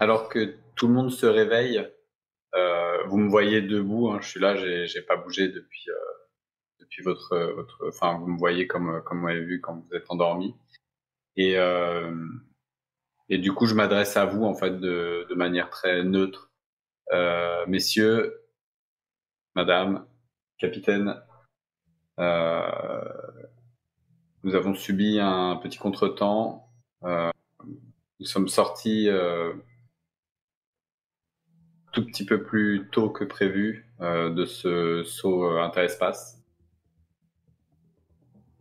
alors que tout le monde se réveille, euh, vous me voyez debout, hein, je suis là, j'ai pas bougé depuis euh, depuis votre votre, enfin vous me voyez comme comme vous m'avez vu quand vous êtes endormi. Et euh, et du coup je m'adresse à vous en fait de de manière très neutre, messieurs, madame, capitaine. Nous avons subi un petit contretemps. Nous sommes sortis tout petit peu plus tôt que prévu euh, de ce saut euh, interespace.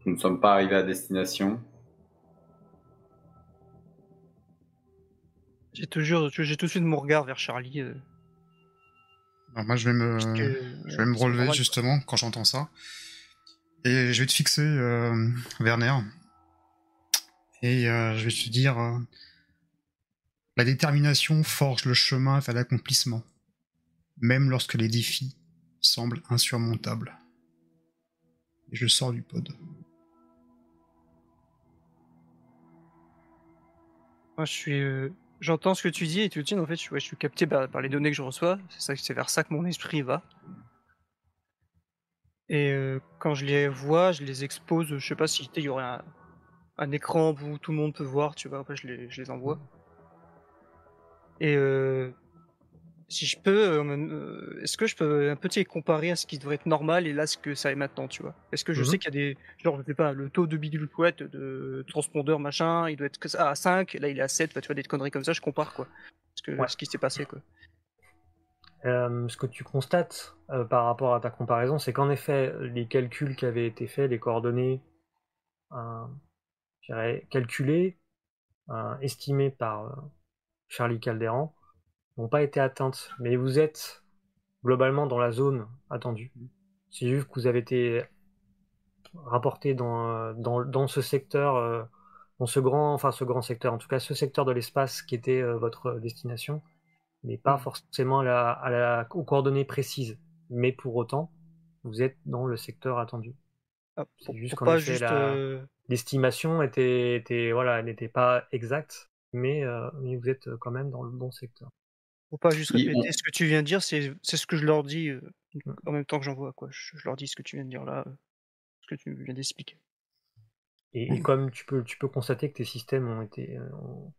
Nous ne sommes pas arrivés à destination. J'ai toujours, j'ai tout de suite mon regard vers Charlie. euh, Alors moi, je vais me, que, je vais me relever justement quand j'entends ça. Et je vais te fixer, euh, Werner. Et euh, je vais te dire, euh, la détermination forge le chemin vers l'accomplissement, même lorsque les défis semblent insurmontables. Je sors du pod. Moi, euh, j'entends ce que tu dis et tu te dis, en fait, je, suis capté par, les données que je reçois. C'est vers ça que mon esprit va. Et euh, quand je les vois, je les expose. Je sais pas si il y aurait un, écran où tout le monde peut voir, tu vois. Après, je les envoie. Et euh, si je peux, euh, euh, est-ce que je peux un petit comparer à ce qui devrait être normal et là ce que ça est maintenant, tu vois? Est-ce que je Mhm. sais qu'il y a des, genre, je sais pas, le taux de bidule couette, de transpondeur machin, il doit être à 5, là il est à 7, bah, tu vois, des conneries comme ça, je compare quoi. Ce, que, Ouais. ce qui s'est passé quoi. Euh, ce que tu constates euh, par rapport à ta comparaison, c'est qu'en effet, les calculs qui avaient été faits, les coordonnées calculées, estimées par Charlie Calderan, n'ont pas été atteintes. Mais vous êtes globalement dans la zone attendue. C'est juste que vous avez été rapporté dans, dans, dans ce secteur, euh, dans ce grand, enfin ce grand secteur, en tout cas ce secteur de l'espace qui était euh, votre destination mais pas forcément à la, à la, aux coordonnées précises. Mais pour autant, vous êtes dans le secteur attendu. Ah, C'est pour, juste pour qu'en pas juste. la- euh, L'estimation était, était, voilà, n'était pas exacte, mais, euh, mais vous êtes quand même dans le bon secteur. Pour pas juste répéter ce que tu viens de dire, c'est c'est ce que je leur dis euh, en même temps que j'envoie quoi. Je, je leur dis ce que tu viens de dire là, euh, ce que tu viens d'expliquer. Et, et comme tu peux, tu peux constater que tes systèmes ont été, euh, ont-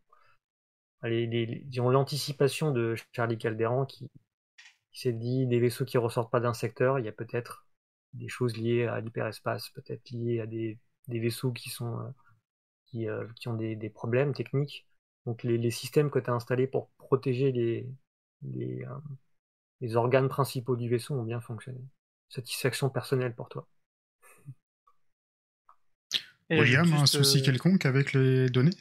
allez, les, les- disons l'anticipation de Charlie Calderan qui, qui s'est dit des vaisseaux qui ressortent pas d'un secteur, il y a peut-être des choses liées à l'hyperespace, peut-être liées à des, des vaisseaux qui sont, euh, qui, euh, qui ont des, des problèmes techniques. Donc les, les systèmes que tu as installés pour protéger les, les, euh, les organes principaux du vaisseau ont bien fonctionné. Satisfaction personnelle pour toi. Et William, juste, un souci euh, quelconque avec les données?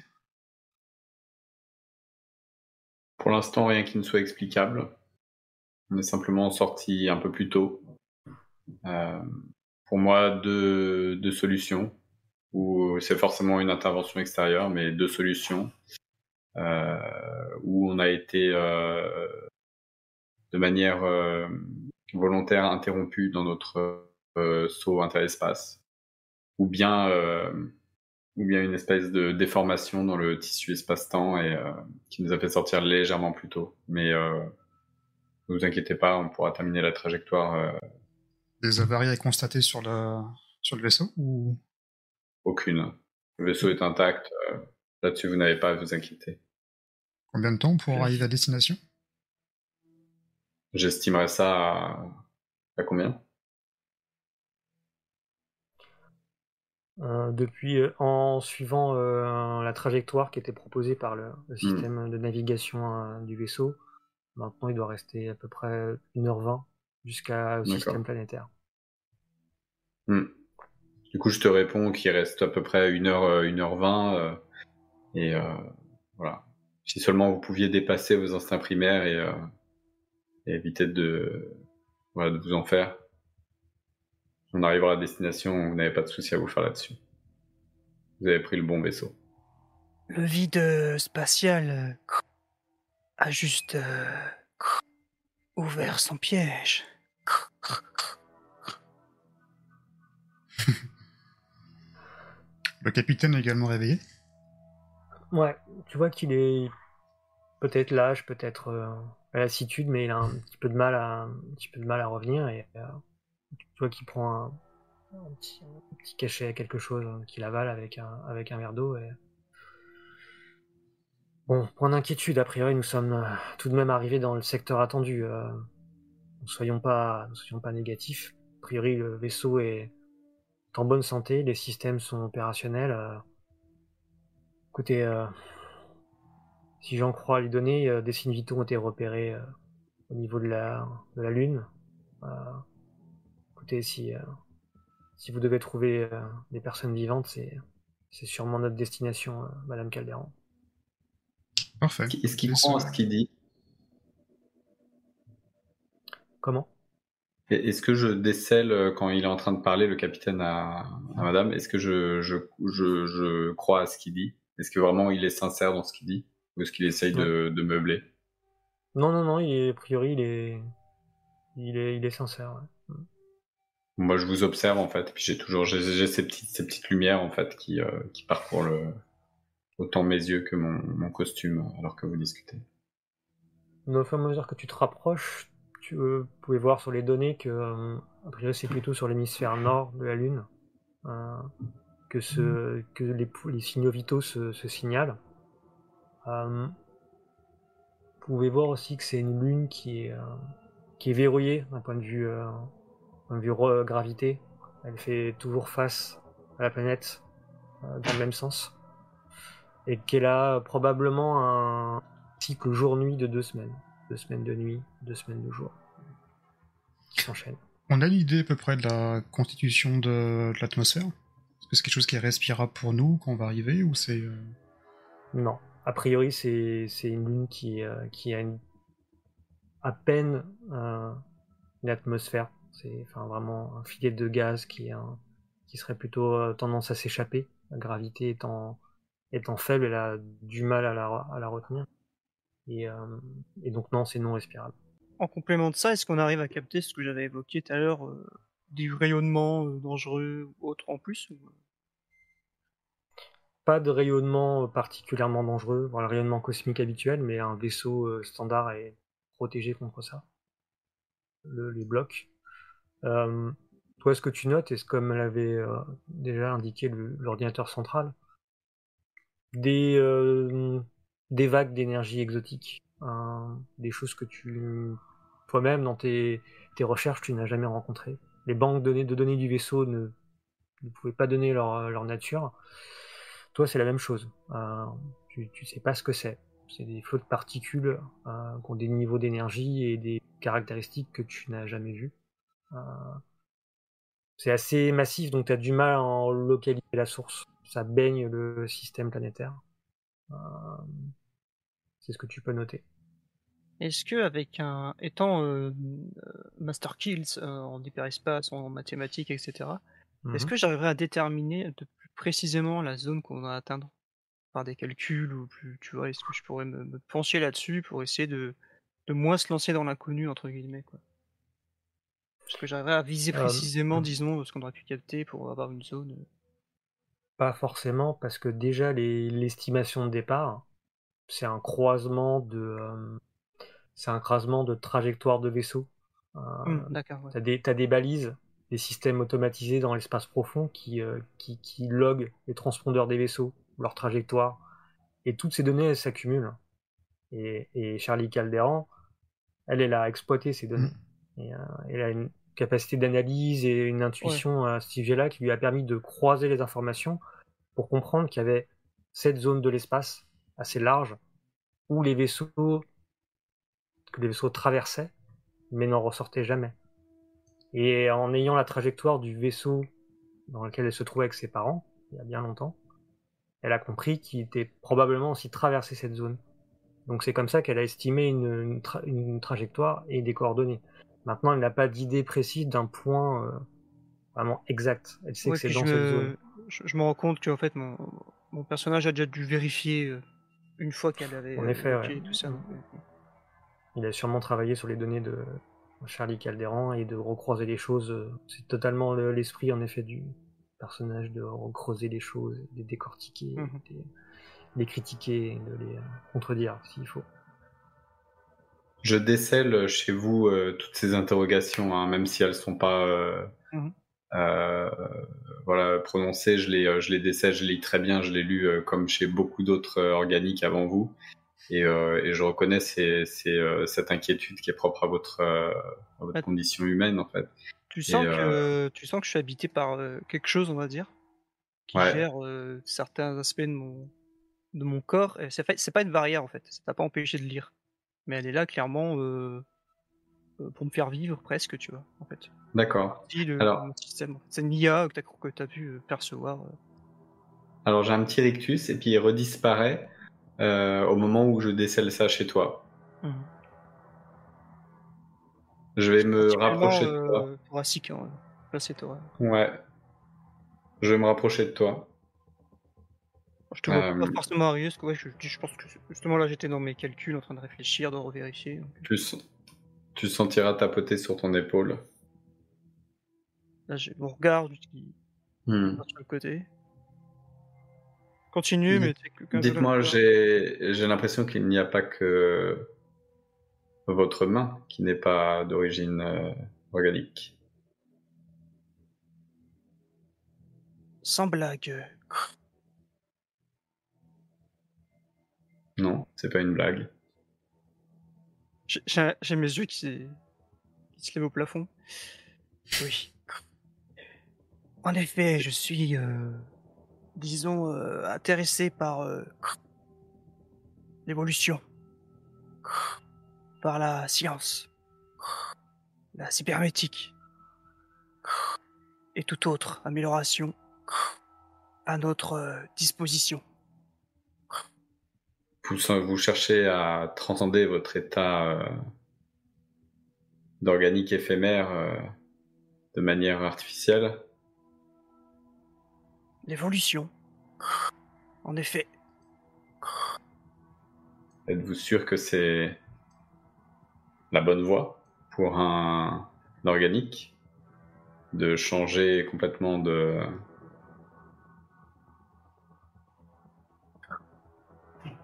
Pour l'instant, rien qui ne soit explicable. On est simplement sorti un peu plus tôt. Euh, pour moi, deux, deux solutions. Ou c'est forcément une intervention extérieure, mais deux solutions. Euh, où on a été euh, de manière euh, volontaire interrompu dans notre saut interespace. Ou bien, ou bien une espèce de déformation dans le tissu espace-temps et euh, qui nous a fait sortir légèrement plus tôt. Mais euh, ne vous inquiétez pas, on pourra terminer la trajectoire. euh, Des avaries à constater sur le, sur le vaisseau ou... aucune. Le vaisseau est intact. Là-dessus, vous n'avez pas à vous inquiéter. Combien de temps pour arriver à destination? J'estimerais ça à, à combien? Euh, depuis euh, en suivant euh, la trajectoire qui était proposée par le, le système de navigation euh, du vaisseau. Maintenant, il doit rester à peu près 1h20 jusqu'au système planétaire. Hmm. Du coup, je te réponds qu'il reste à peu près 1h, 1h20. Et euh, voilà. Si seulement vous pouviez dépasser vos instincts primaires et, euh, et éviter de, voilà, de vous en faire. On arrivera à destination, vous n'avez pas de souci à vous faire là-dessus. Vous avez pris le bon vaisseau. Le vide spatial euh, a juste euh, ouvert son piège. Le capitaine est également réveillé? Ouais, tu vois qu'il est peut-être l'âge, peut-être la lassitude, mais il a un petit peu de mal à, un petit peu de mal à revenir et tu vois qu'il prend un, petit, cachet à quelque chose qu'il avale avec un, avec un verre d'eau Bon, point d'inquiétude, a priori, nous sommes tout de même arrivés dans le secteur attendu. ne soyons pas, ne soyons pas négatifs. A priori, le vaisseau est en bonne santé, les systèmes sont opérationnels. Écoutez, si j'en crois les données, euh, des signes vitaux ont été repérés euh, au niveau de la, de la Lune. Euh, écoutez, si, si vous devez trouver des personnes vivantes, c'est, c'est sûrement notre destination, Madame Calderon. Parfait. Est-ce qu'il croit ce qu'il dit? Comment? Est-ce que je décèle quand il est en train de parler, le capitaine à, à Madame? Est-ce que je, je, je, je crois à ce qu'il dit? Est-ce que vraiment il est sincère dans ce qu'il dit ou est-ce qu'il essaye de, meubler? Non, non, non, il a priori, il est, il est, il est sincère. Moi, je vous observe en fait, puis j'ai toujours j'ai ces petites, ces petites lumières en fait qui, euh, qui parcourent le, autant mes yeux que mon, costume alors que vous discutez. Au fur et à mesure que tu te rapproches, tu euh, pouvais voir sur les données que, euh, a priori, c'est plutôt sur l'hémisphère nord de la Lune que, ce, que les, les signaux vitaux se, se signalent. Euh, vous pouvez voir aussi que c'est une lune qui est, euh, qui est verrouillée d'un point de vue, euh, point de vue gravité. Elle fait toujours face à la planète dans le même sens. Et qu'elle a probablement un cycle jour-nuit de deux semaines. Deux semaines de nuit, deux semaines de jour. Qui s'enchaînent. On a une idée à peu près de la constitution de, l'atmosphère? Que c'est quelque chose qui est respirable pour nous quand on va arriver ou c'est... Non. A priori, c'est une lune qui, euh, qui a à peine euh, une atmosphère. C'est enfin, vraiment un filet de gaz qui, qui serait plutôt euh, tendance à s'échapper. La gravité étant, étant faible, elle a du mal à la, à la retenir. Et, et donc non, c'est non respirable. En complément de ça, est-ce qu'on arrive à capter ce que j'avais évoqué tout à l'heure, du rayonnement dangereux ou autre en plus pas de rayonnement particulièrement dangereux, le rayonnement cosmique habituel, mais un vaisseau euh, standard est protégé contre ça. les blocs. Euh, toi, ce que tu notes, est-ce comme l'avait euh, déjà indiqué l'ordinateur central, des, des vagues d'énergie exotique, hein, des choses que tu toi-même dans tes, recherches tu n'as jamais rencontrées? Les banques de données, du vaisseau ne, pouvaient pas donner leur, leur nature. Toi, c'est la même chose. Euh, tu, sais pas ce que c'est. C'est des flots de particules euh, qui ont des niveaux d'énergie et des caractéristiques que tu n'as jamais vues. Euh, c'est assez massif, donc tu as du mal à en localiser la source. Ça baigne le système planétaire. c'est ce que tu peux noter. Est-ce que avec un étant Master Kills en hyperespace, en mathématiques, etc., est-ce mhm. que j'arriverai à déterminer de précisément la zone qu'on va atteindre par des calculs ou plus, tu vois, est-ce que je pourrais me, pencher là-dessus pour essayer de, de moins se lancer dans l'inconnu, entre guillemets, quoi? Est-ce que j'arriverai à viser euh, précisément, disons, ce qu'on aurait pu capter pour avoir une zone euh? Pas forcément, parce que déjà, l'estimation de départ, c'est un croisement de... Euh, c'est un croisement de trajectoire de vaisseau. Mmh, d'accord. T'as des, as des balises des systèmes automatisés dans l'espace profond qui, euh, qui, qui loguent les transpondeurs des vaisseaux, leur trajectoire. Et toutes ces données, elles s'accumulent. Et, et, Charlie Calderan, elle, elle a exploité ces données. Mm. Et, euh, elle a une capacité d'analyse et une intuition à ce sujet-là qui lui a permis de croiser les informations pour comprendre qu'il y avait cette zone de l'espace assez large où les vaisseaux que les vaisseaux traversaient mais n'en ressortaient jamais. Et en ayant la trajectoire du vaisseau dans lequel elle se trouvait avec ses parents, il y a bien longtemps, elle a compris qu'il était probablement aussi traversé cette zone. Donc c'est comme ça qu'elle a estimé une, une, trajectoire et des coordonnées. Maintenant, elle n'a pas d'idée précise d'un point euh, vraiment exact. Elle sait que c'est dans cette zone. Je, me rends compte que en fait mon, mon, personnage a déjà dû vérifier euh, une fois qu'elle avait en effet, tout ça. Il a sûrement travaillé sur les données de, Charlie Calderan et de recroiser les choses. Euh, c'est totalement l'esprit en effet du personnage de recreuser les choses, de les décortiquer, mmh de les critiquer, de les contredire s'il faut. je décèle chez vous euh, toutes ces interrogations, hein, même si elles sont pas euh, Mhm. euh, voilà, prononcées, je les, euh, je les décèle, je les lis très bien, je les lu euh, comme chez beaucoup d'autres euh, organiques avant vous. Et, euh, et je reconnais ces, ces, euh, cette inquiétude qui est propre à votre, euh, à votre Ouais. condition humaine, en fait. Tu sens, que, tu sens que je suis habité par quelque chose, on va dire, qui Ouais. gère certains aspects de mon, de mon corps. C'est pas, une barrière, en fait. Ça t'a pas empêché de lire. Mais elle est là, clairement, pour me faire vivre, presque, tu vois, en fait. D'accord. Alors-. C'est une IA que que t'as pu percevoir. Alors j'ai un petit rictus et puis il redisparaît euh, au moment où je décèle ça chez toi. Mhm. Je vais me rapprocher de toi. euh, thoracique, hein. Là, c'est toi. Ouais. Je vais me rapprocher de toi. Je te vois Euh, pas forcément arriver, parce que ouais, je, je pense que justement là j'étais dans mes calculs en train de réfléchir, de revérifier. donc, Tu, sentiras tapoter sur ton épaule. Là j'ai mon regard qui Hmm. va sur le côté. Continue, mais Dites-moi, j'ai j'ai l'impression qu'il n'y a pas que votre main qui n'est pas d'origine euh, organique. Sans blague. Non, c'est pas une blague. J'ai- mes yeux qui, qui se lèvent au plafond. Oui. En effet, je suis, euh, disons, euh, intéressé par euh, l'évolution, par la science, la cybernétique et toute autre amélioration à notre euh, disposition. Vous, cherchez à transcender votre état euh, d'organique éphémère de manière artificielle. L'évolution. En effet, Êtes-vous sûr que c'est la bonne voie pour un organique de changer complètement de...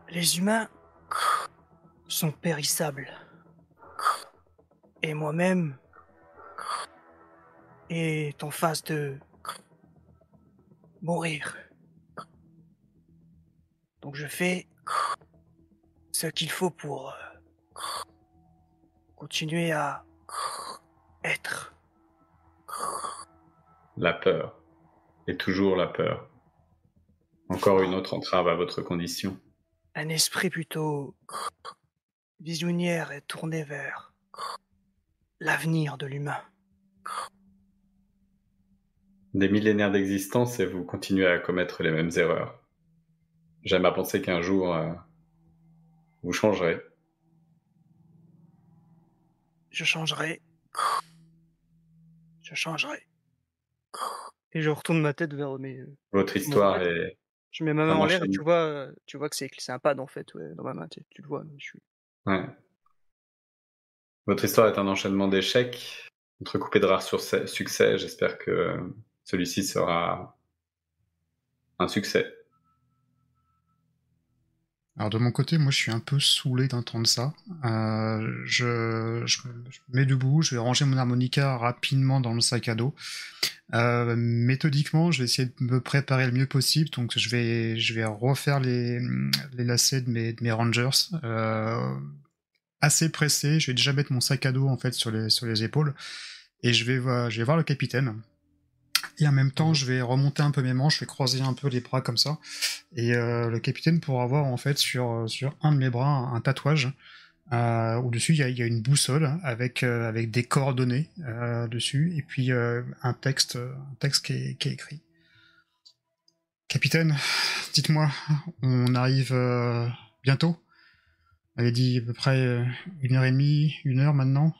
Les humains sont périssables. Et moi-même est en phase de mourir. Donc je fais ce qu'il faut pour euh, continuer à être. la peur. Et toujours la peur. Encore une autre entrave à votre condition. Un esprit plutôt visionnaire et tourné vers l'avenir de l'humain. Des millénaires d'existence et vous continuez à commettre les mêmes erreurs. J'aime à penser qu'un jour, euh, vous changerez. Je changerai. Je changerai. Et je retourne ma tête vers mes. Votre histoire est... Je mets ma main en l'air et tu vois, tu vois que c'est un pad en fait ouais, dans ma main. Tu, tu le vois. mais Je suis... Ouais. Votre histoire est un enchaînement d'échecs, entrecoupé de rares succès. J'espère que celui-ci sera un succès. Alors de mon côté, moi je suis un peu saoulé d'entendre ça. Euh, je, je je me mets debout, je vais ranger mon harmonica rapidement dans le sac à dos. Euh, méthodiquement, je vais essayer de me préparer le mieux possible. Donc je vais, je vais refaire les, les lacets de mes, de mes Rangers. Euh, assez pressé, je vais déjà mettre mon sac à dos en fait sur les, sur les épaules. Et je vais, je vais voir le capitaine. Et en même temps, je vais remonter un peu mes manches, je vais croiser un peu les bras comme ça. Et euh, le capitaine pourra avoir en fait sur, sur un de mes bras un, tatouage. Euh, au-dessus, il y a, a une boussole avec, euh, avec des coordonnées euh, dessus, et puis euh, un texte, un texte qui est, écrit. Capitaine, dites-moi, on arrive euh, bientôt? On avait dit à peu près euh, une heure et demie, une heure maintenant?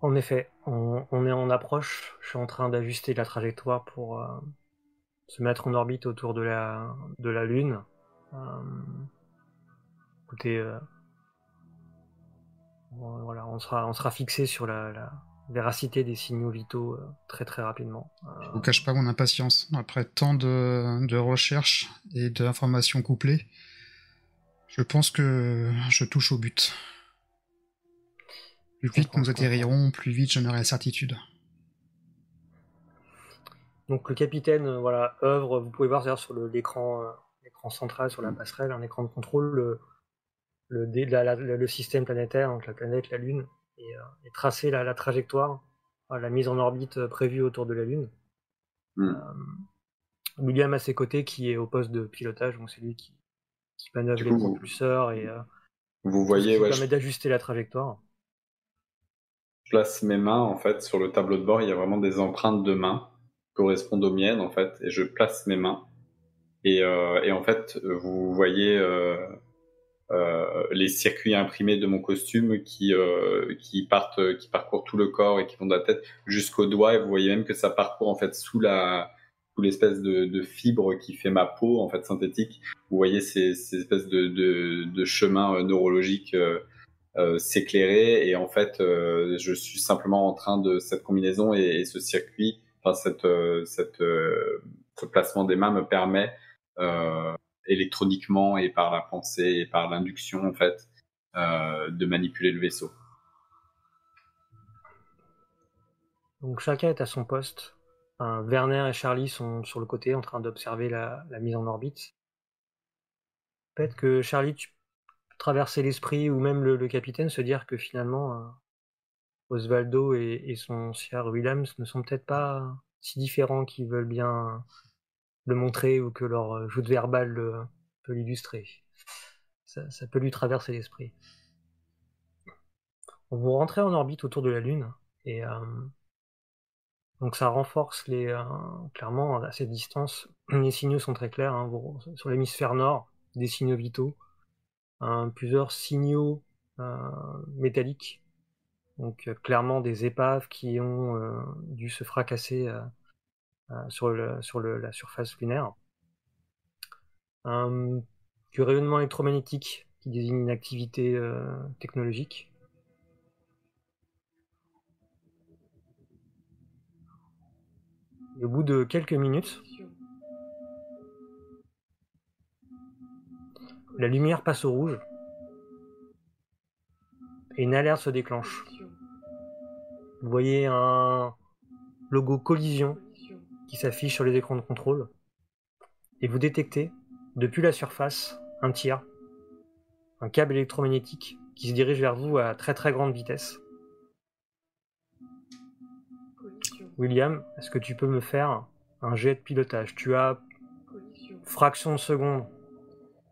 En effet, on, on est en approche. Je suis en train d'ajuster la trajectoire pour euh, se mettre en orbite autour de la, de la Lune. Euh, écoutez, euh, on- voilà, on sera, on sera fixé sur la, la véracité des signaux vitaux euh, très très rapidement. Euh, Je vous cache pas mon impatience. Après tant de, de recherches et d'informations couplées, Je pense que je touche au but. Plus vite nous atterrirons, plus vite j'en aurai la certitude. Donc le capitaine, euh, voilà, œuvre. Vous pouvez voir sur l'écran, euh, l'écran central, sur la passerelle, un écran de contrôle, le, le, système planétaire, donc la planète, la Lune, et, euh, tracer la, trajectoire, la mise en orbite prévue autour de la Lune. Hmm. William à ses côtés, qui est au poste de pilotage, donc c'est lui qui, qui manœuvre les propulseurs et vous voyez, qui permet d'ajuster la trajectoire. Place mes mains en fait sur le tableau de bord. Il y a vraiment des empreintes de mains correspondent aux miennes en fait, et je place mes mains. Et, euh, en fait, vous voyez euh, euh, les circuits imprimés de mon costume qui qui partent, qui parcourent tout le corps et qui vont de la tête jusqu'au doigt. Et vous voyez même que ça parcourt en fait sous la sous l'espèce de, de fibre qui fait ma peau en fait synthétique. Vous voyez ces, ces espèces de, de, chemins neurologiques. Euh, s'éclairer et en fait je suis simplement en train de cette combinaison et, ce circuit enfin cette, euh, euh, ce placement des mains me permet euh, électroniquement et par la pensée et par l'induction en fait de manipuler le vaisseau. Donc chacun est à son poste. Werner et Charlie sont sur le côté en train d'observer la, mise en orbite. Peut-être que Charlie, tu peux traverser l'esprit ou même le, capitaine se dire que finalement Osvaldo et, son cher Williams ne sont peut-être pas si différents qu'ils veulent bien le montrer ou que leur euh, joute verbale peut l'illustrer. Ça, peut lui traverser l'esprit. Vous rentrez en orbite autour de la Lune et euh, donc ça renforce les euh, clairement à cette distance. Les signaux sont très clairs. Hein, sur l'hémisphère nord, des signaux vitaux, plusieurs signaux métalliques donc euh, clairement des épaves qui ont euh, dû se fracasser euh, sur, la surface lunaire. du rayonnement électromagnétique qui désigne une activité technologique. au bout de quelques minutes, la lumière passe au rouge et une alerte se déclenche. Vous voyez un logo collision qui s'affiche sur les écrans de contrôle. Et vous détectez, depuis la surface, un tir, un câble électromagnétique qui se dirige vers vous à très très grande vitesse. William, est-ce que tu peux me faire un jet de pilotage? Tu as fraction de seconde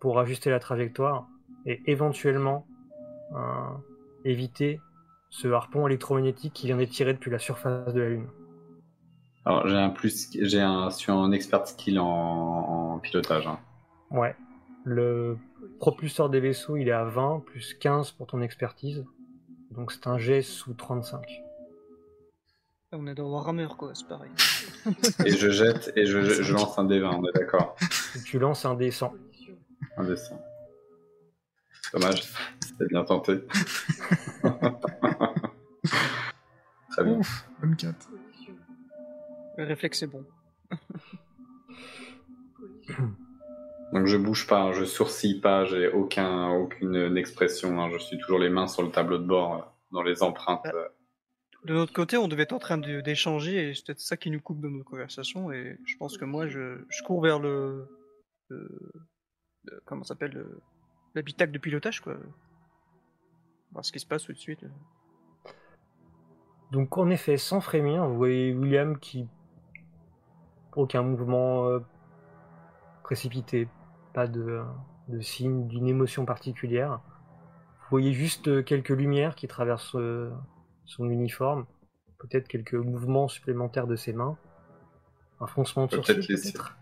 pour ajuster la trajectoire et éventuellement éviter ce harpon électromagnétique qui vient d'être tiré depuis la surface de la Lune. Alors j'ai un plus, j'ai un, suis un expert skill en, pilotage. Hein. Ouais. Le propulseur des vaisseaux, il est à 20 plus 15 pour ton expertise. Donc c'est un jet sous 35. Ah, on est dans Warhammer quoi, c'est pareil. et je jette et je, je lance un D20, on est d'accord. Tu lances un D100. Un D100. Dommage, c'était bien tenté. Très bien. Ouf, 24. Le réflexe est bon. Donc je bouge pas, je sourcille pas, j'ai aucun, aucune expression, hein. je suis toujours les mains sur le tableau de bord, euh, dans les empreintes. Bah, euh. De l'autre côté, on devait être en train d'échanger et c'est peut-être ça qui nous coupe de notre conversation et je pense que moi je, cours vers le, comment s'appelle l'habitacle de pilotage quoi. Voir ce qui se passe tout de suite. Donc en effet, sans frémir, vous voyez William qui aucun mouvement euh, précipité, pas de, signe d'une émotion particulière. Vous voyez juste quelques lumières qui traversent euh, son uniforme, peut-être quelques mouvements supplémentaires de ses mains, un froncement de sourcils peut-être.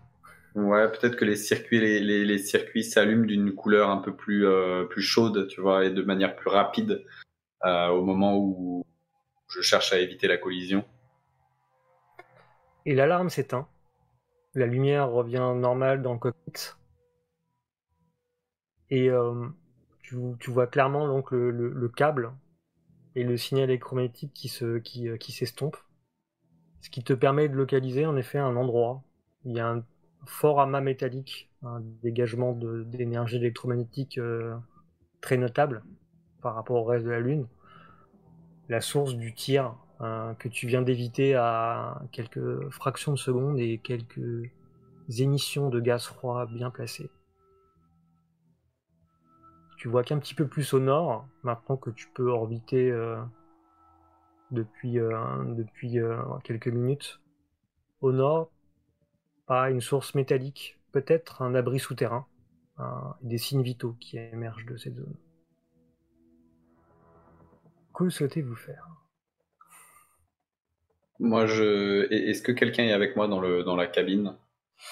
Ouais, peut-être que les circuits, les, circuits s'allument d'une couleur un peu plus, euh, plus chaude, tu vois, et de manière plus rapide au moment où, je cherche à éviter la collision. Et l'alarme s'éteint. La lumière revient normale dans le cockpit. Et euh, tu, vois clairement donc le, câble et le signal électromagnétique qui se qui, s'estompe. Ce qui te permet de localiser en effet un endroit. Il y a un, fort amas métallique, un dégagement d'énergie électromagnétique euh, très notable par rapport au reste de la Lune. La source du tir hein, que tu viens d'éviter à quelques fractions de seconde et quelques émissions de gaz froid bien placées. Tu vois qu'un petit peu plus au nord, maintenant que tu peux orbiter euh, depuis, euh, depuis quelques minutes, au nord, pas une source métallique, peut-être un abri souterrain, des signes vitaux qui émergent de cette zone. Que souhaitez-vous faire? Moi, je. Est-ce que quelqu'un est avec moi dans, le, dans la cabine?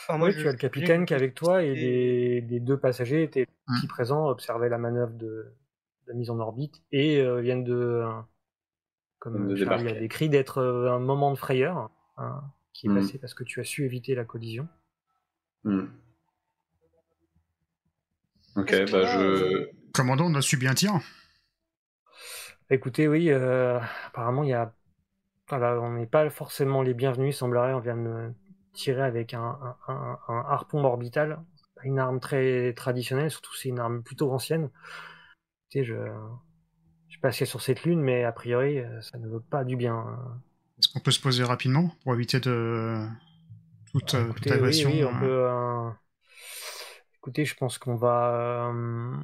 Moi, oui, tu as le capitaine qui est avec toi et les, deux passagers étaient mmh. présents, observaient la manœuvre de, mise en orbite et euh, viennent de, comme Charlie a décrit, d'être euh, un moment de frayeur. Hein, qui est hmm. passé parce que tu as su éviter la collision. Hmm. Ok, bah je. Commandant, on a subi un tir Écoutez, oui, euh, apparemment, il y a. on n'est pas forcément les bienvenus, semblerait. On vient de tirer avec un, harpon orbital, une arme très traditionnelle, surtout c'est une arme plutôt ancienne. Tu je. Je suis passé sur cette lune, mais a priori, euh, ça ne veut pas du bien. Est-ce qu'on peut se poser rapidement pour éviter de toute, euh, agression oui, on hein peut. Euh, écoutez, je pense qu'on va. Euh,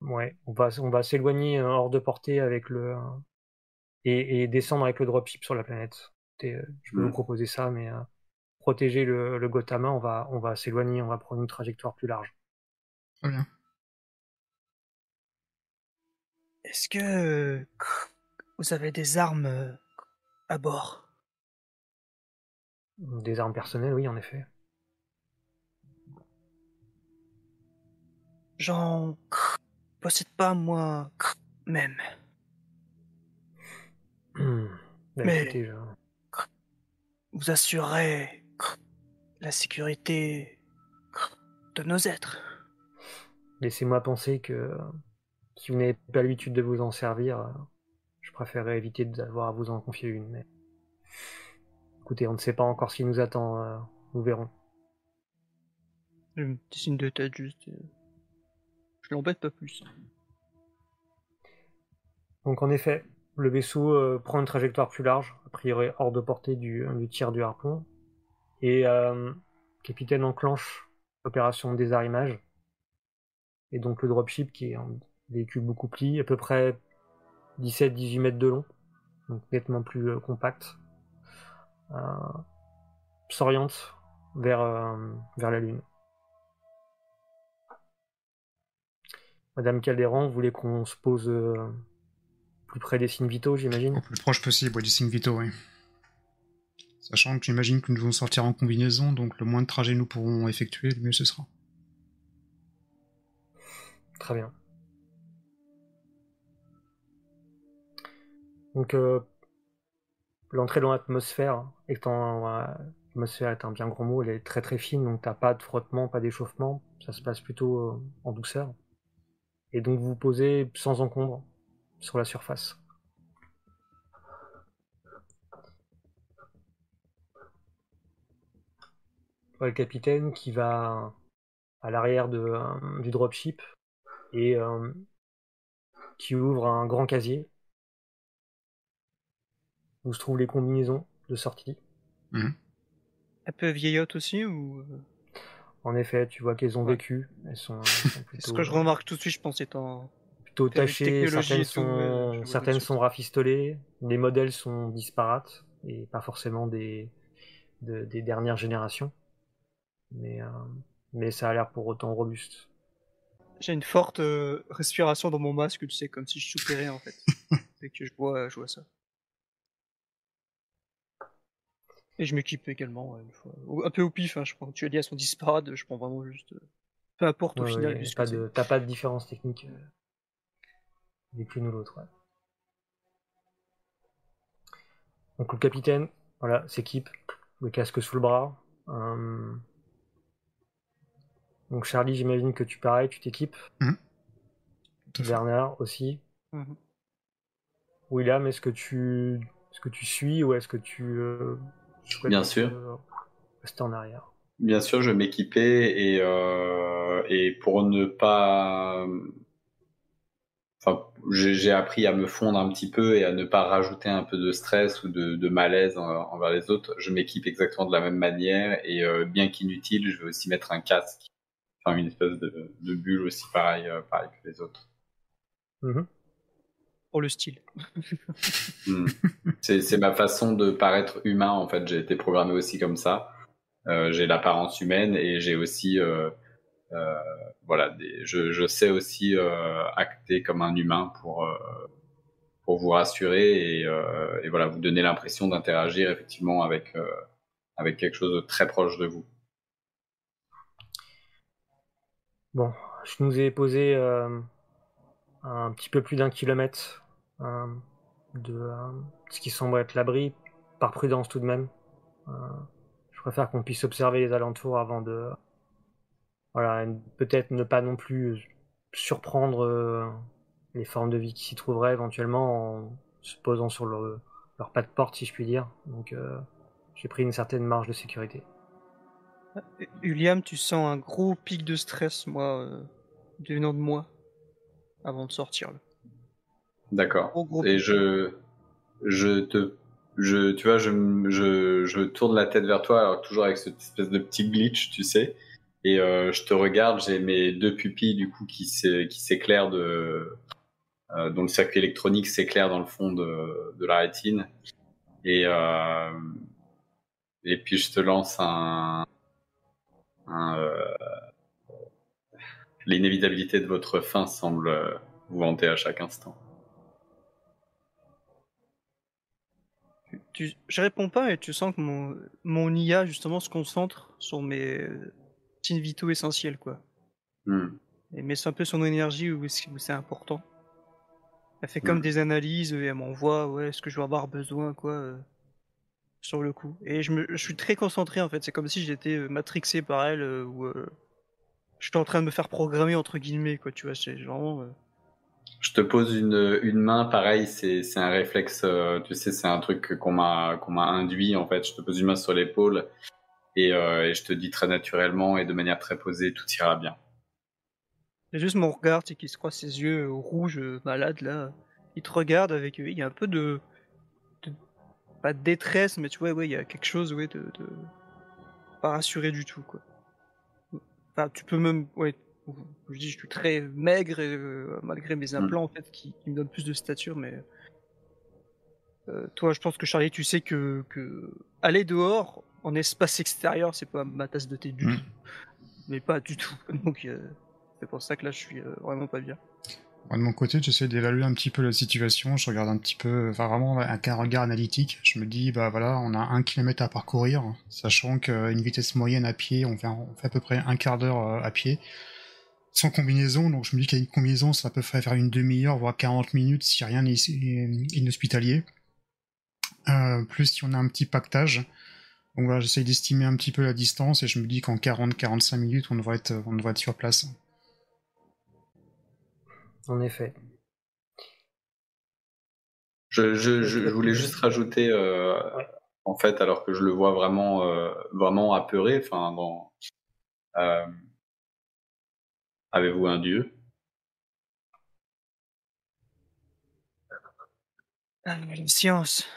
ouais, on va, on va s'éloigner hors de portée avec le. Et, descendre avec le dropship sur la planète. je peux vous mm. proposer ça, mais protéger le, le Gotama, on va, on va s'éloigner, on va prendre une trajectoire plus large. Très bien. Est-ce que vous avez des armes à bord. Des armes personnelles, oui, en effet. J'en possède pas moi même. Hmm. Mais vous assurerez la sécurité de nos êtres. Laissez-moi penser que si vous n'avez pas l'habitude de vous en servir, préférerais éviter d'avoir à vous en confier une. Mais écoutez, on ne sait pas encore ce qui nous attend. Euh, nous verrons. Un petit signe de tête juste. Euh, je l'embête pas plus. Donc en effet, le vaisseau euh, prend une trajectoire plus large, a priori hors de portée du, tir du harpon, et le capitaine enclenche l'opération de désarrimage. Et donc le dropship, qui est un véhicule beaucoup plus, à peu près 17-18 mètres de long, donc nettement plus euh, compact, euh, s'oriente vers, euh, vers la Lune. Madame Calderon, vous voulez qu'on se pose plus près des signes vitaux, j'imagine? Au plus proche possible des signes vitaux, oui. Sachant que j'imagine que nous allons sortir en combinaison, donc le moins de trajets nous pourrons effectuer, le mieux ce sera. Très bien. Donc euh, l'entrée dans l'atmosphère étant l'atmosphère est un bien gros mot, elle est très très fine, donc t'as pas de frottement, pas d'échauffement, ça se passe plutôt euh, en douceur. Et donc vous posez sans encombre sur la surface. le capitaine qui va à l'arrière euh, du dropship et qui ouvre un grand casier où se trouvent les combinaisons de sortie. Mmh. Un peu vieillotte aussi ou euh? En effet, tu vois qu'elles ont vécu. Elles sont, Ce que je remarque tout de suite, je pense, étant plutôt tachées. Certaines sont, certaines sont rafistolées. Les modèles sont disparates et pas forcément des, des dernières générations. Mais, euh, mais ça a l'air pour autant robuste. J'ai une forte euh, respiration dans mon masque, tu sais, comme si je soupirais en fait. et que je vois ça. Et je m'équipe également, une fois. Un peu au pif, hein, je prends. Tu as dit à son disparade, je prends vraiment juste. Euh, peu importe au final. T'as pas de différence technique euh, ni l'une ou l'autre. Donc le capitaine, voilà, s'équipe, le casque sous le bras. Euh, donc Charlie, j'imagine que tu pareil, tu t'équipes. Mmh. Bernard aussi. Mmh. William, est-ce que tu est-ce que tu suis ou est-ce que tu Bien sûr. Rester en arrière. bien sûr, je vais m'équiper et, euh, et pour ne pas. Enfin, j'ai appris à me fondre un petit peu et à ne pas rajouter un peu de stress ou de, de malaise envers les autres. Je m'équipe exactement de la même manière et euh, bien qu'inutile, je vais aussi mettre un casque, enfin une espèce de, de bulle aussi pareil, euh, pareil que les autres. Mhm. Pour le style. Hmm. C'est ma façon de paraître humain en fait. J'ai été programmé aussi comme ça. Euh, j'ai l'apparence humaine et j'ai aussi, euh, euh, voilà, des, je, je, sais aussi acter comme un humain pour pour vous rassurer et, et voilà, vous donner l'impression d'interagir effectivement avec avec quelque chose de très proche de vous. Bon, je nous ai posé un petit peu plus d'un kilomètre de ce qui semble être l'abri, par prudence tout de même préfère qu'on puisse observer les alentours avant de. Voilà, peut-être ne pas non plus surprendre euh, les formes de vie qui s'y trouveraient éventuellement en se posant sur leur pas de porte, si je puis dire. Donc euh, j'ai pris une certaine marge de sécurité. William, tu sens un gros pic de stress, moi, euh, devenant de moi, avant de sortir. D'accord. Et je, je te je, tu vois, je, je, je tourne la tête vers toi, alors toujours avec cette espèce de petit glitch, tu sais. Et euh, je te regarde, j'ai mes deux pupilles du coup qui s'éclairent de, euh, dont le circuit électronique s'éclaire dans le fond de, de la rétine. Et euh, et puis je te lance un, un l'inévitabilité de votre fin semble vous hanter à chaque instant. Je réponds pas, mais tu sens que mon, mon IA justement se concentre sur mes signes vitaux essentiels, quoi. Hmm. Et met un peu son énergie où, c'est important. Elle fait comme hmm. des analyses et elle m'envoie, ouais, ce que je vais avoir besoin, quoi, euh, sur le coup. Et je, me, je suis très concentré en fait. C'est comme si j'étais euh, matrixé par elle euh, ou j'étais en train de me faire programmer entre guillemets, quoi. Tu vois, c'est vraiment je te pose une, une main, pareil, c'est, un réflexe, euh, tu sais, c'est un truc qu'on m'a, m'a induit, en fait. Je te pose une main sur l'épaule et, euh, et je te dis très naturellement et de manière très posée, tout ira bien. C'est juste mon regard, c'est qu'il se croit ses yeux rouges, malades, là. Il te regarde avec, il y a un peu de, pas de détresse, mais tu vois, ouais, il y a quelque chose, ouais, de, de pas rassuré du tout, quoi. Enfin, tu peux même, ouais, je dis je suis très maigre euh, malgré mes implants mm. en fait qui, me donnent plus de stature mais euh, toi je pense que Charlie tu sais que, que aller dehors en espace extérieur c'est pas ma tasse de thé du mm. tout mais pas du tout donc euh, c'est pour ça que là je suis vraiment pas bien de mon côté, j'essaie d'évaluer un petit peu la situation. Je regarde un petit peu, enfin vraiment avec un regard analytique. Je me dis, bah voilà, on a un kilomètre à parcourir, sachant qu'une vitesse moyenne à pied, on fait, on fait à peu près un quart d'heure à pied sans combinaison, donc je me dis qu'avec une combinaison, ça peut faire une demi-heure, voire 40 minutes si rien n'est inhospitalier. Euh, plus si on a un petit pactage. Donc voilà, j'essaye d'estimer un petit peu la distance et je me dis qu'en 40-45 minutes, on devrait, être, on devrait être sur place. En effet. Je, je, je, voulais juste rajouter, euh, en fait, alors que je le vois vraiment, euh, vraiment apeuré, enfin, dans, euh, Avez-vous un dieu? La science,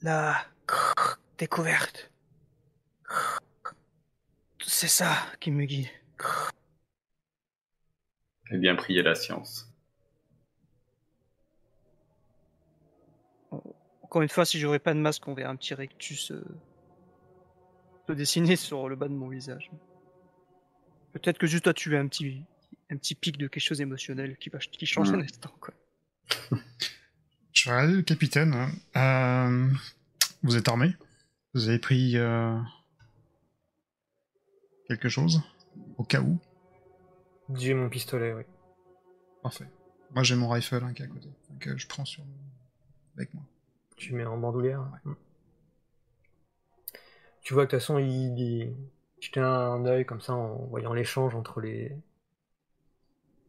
la découverte. C'est ça qui me guide. Eh bien, priez la science. Encore une fois, si j'aurais pas de masque, on verrait un petit rectus euh, se dessiner sur le bas de mon visage. Peut-être que juste toi, tu as un petit, un petit pic de quelque chose d'émotionnel qui, va, qui change un instant. Quoi. Je vais le capitaine. Euh, vous êtes armé? Vous avez pris euh, quelque chose? Au cas où? J'ai mon pistolet, oui. Parfait. Moi j'ai mon rifle hein, qui est à côté. Donc euh, je prends sur avec moi. Tu mets en bandoulière? Ouais. Tu vois que de toute façon il, il, jeter un œil comme ça en voyant l'échange entre les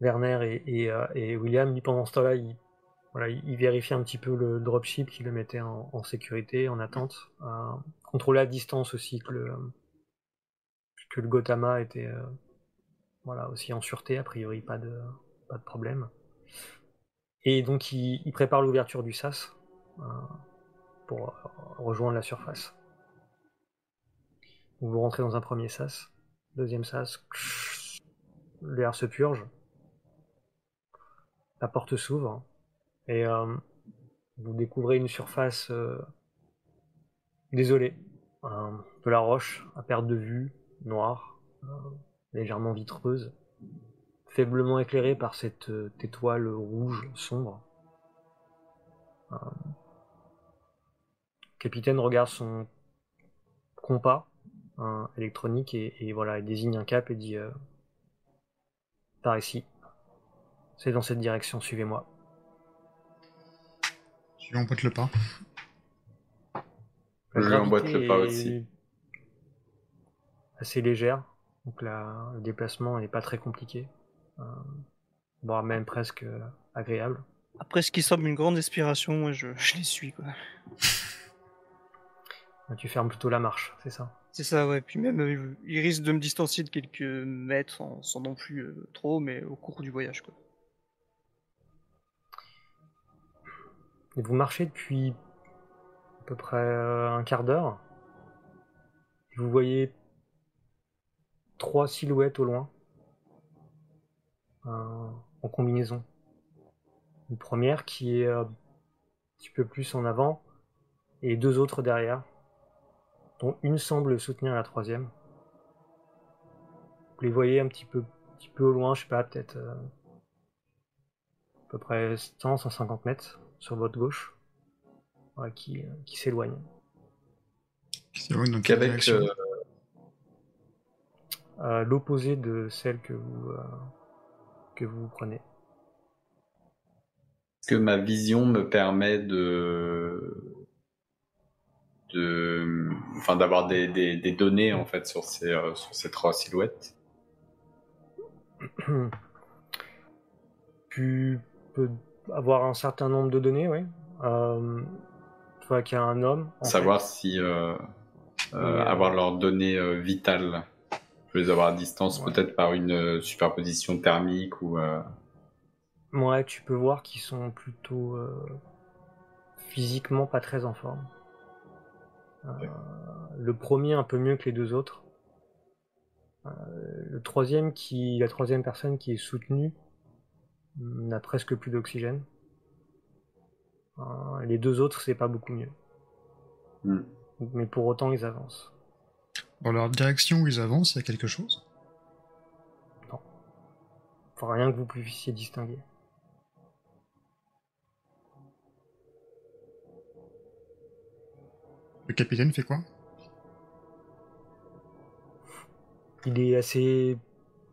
Werner et, euh, William. Pendant ce temps-là, il, vérifiait un petit peu le dropship qui le mettait en, sécurité, en attente. Euh, contrôler à distance aussi que le, que le Gotama était voilà, aussi en sûreté, a priori pas de, pas de problème. Et donc il, il prépare l'ouverture du sas pour rejoindre la surface. Vous rentrez dans un premier sas, deuxième sas, l'air se purge, la porte s'ouvre. Et euh, vous découvrez une surface euh, désolée, de la roche à perte de vue, noire, euh, légèrement vitreuse, faiblement éclairée par cette étoile rouge sombre. Le capitaine regarde son compas électronique et, voilà, il désigne un cap et dit par ici. C'est dans cette direction, suivez-moi. Je lui emboîte le pas. Je lui emboîte le pas aussi. Assez légère, donc là, le déplacement n'est pas très compliqué, euh, voire même presque euh, agréable. Après ce qui semble une grande inspiration, je, je les suis. Quoi. tu fermes plutôt la marche, c'est ça? C'est ça, ouais. Puis même, euh, il risque de me distancier de quelques mètres sans, non plus euh, trop, mais au cours du voyage, quoi. Et vous marchez depuis à peu près euh, un quart d'heure. Vous voyez trois silhouettes au loin, en combinaison. Une première qui est un petit peu plus en avant, et deux autres derrière dont une semble soutenir la troisième. Vous les voyez un petit peu, petit peu au loin, je sais pas, peut-être euh, à peu près 100, 150 mètres sur votre gauche, qui, euh, qui s'éloignent. donc avec euh, l'opposé de celle que vous que vous prenez. Est-ce que ma vision me permet de de, enfin, d'avoir des, des, des, données en fait sur ces, euh, sur ces trois silhouettes. Tu peux avoir un certain nombre de données, oui. Euh, tu vois qu'il y a un homme. Savoir si euh, avoir leurs données vitales. Je les avoir à distance, peut-être par une superposition thermique ou. Ouais, tu peux voir qu'ils sont plutôt physiquement pas très en forme. Euh, le premier un peu mieux que les deux autres. Euh, le troisième qui, la troisième personne qui est soutenue n'a presque plus d'oxygène. Euh, les deux autres, c'est pas beaucoup mieux. Hmm. Mais pour autant, ils avancent. Dans leur direction où ils avancent, il y a quelque chose? Non. Enfin, rien que vous puissiez distinguer. Le capitaine fait quoi? Il est assez.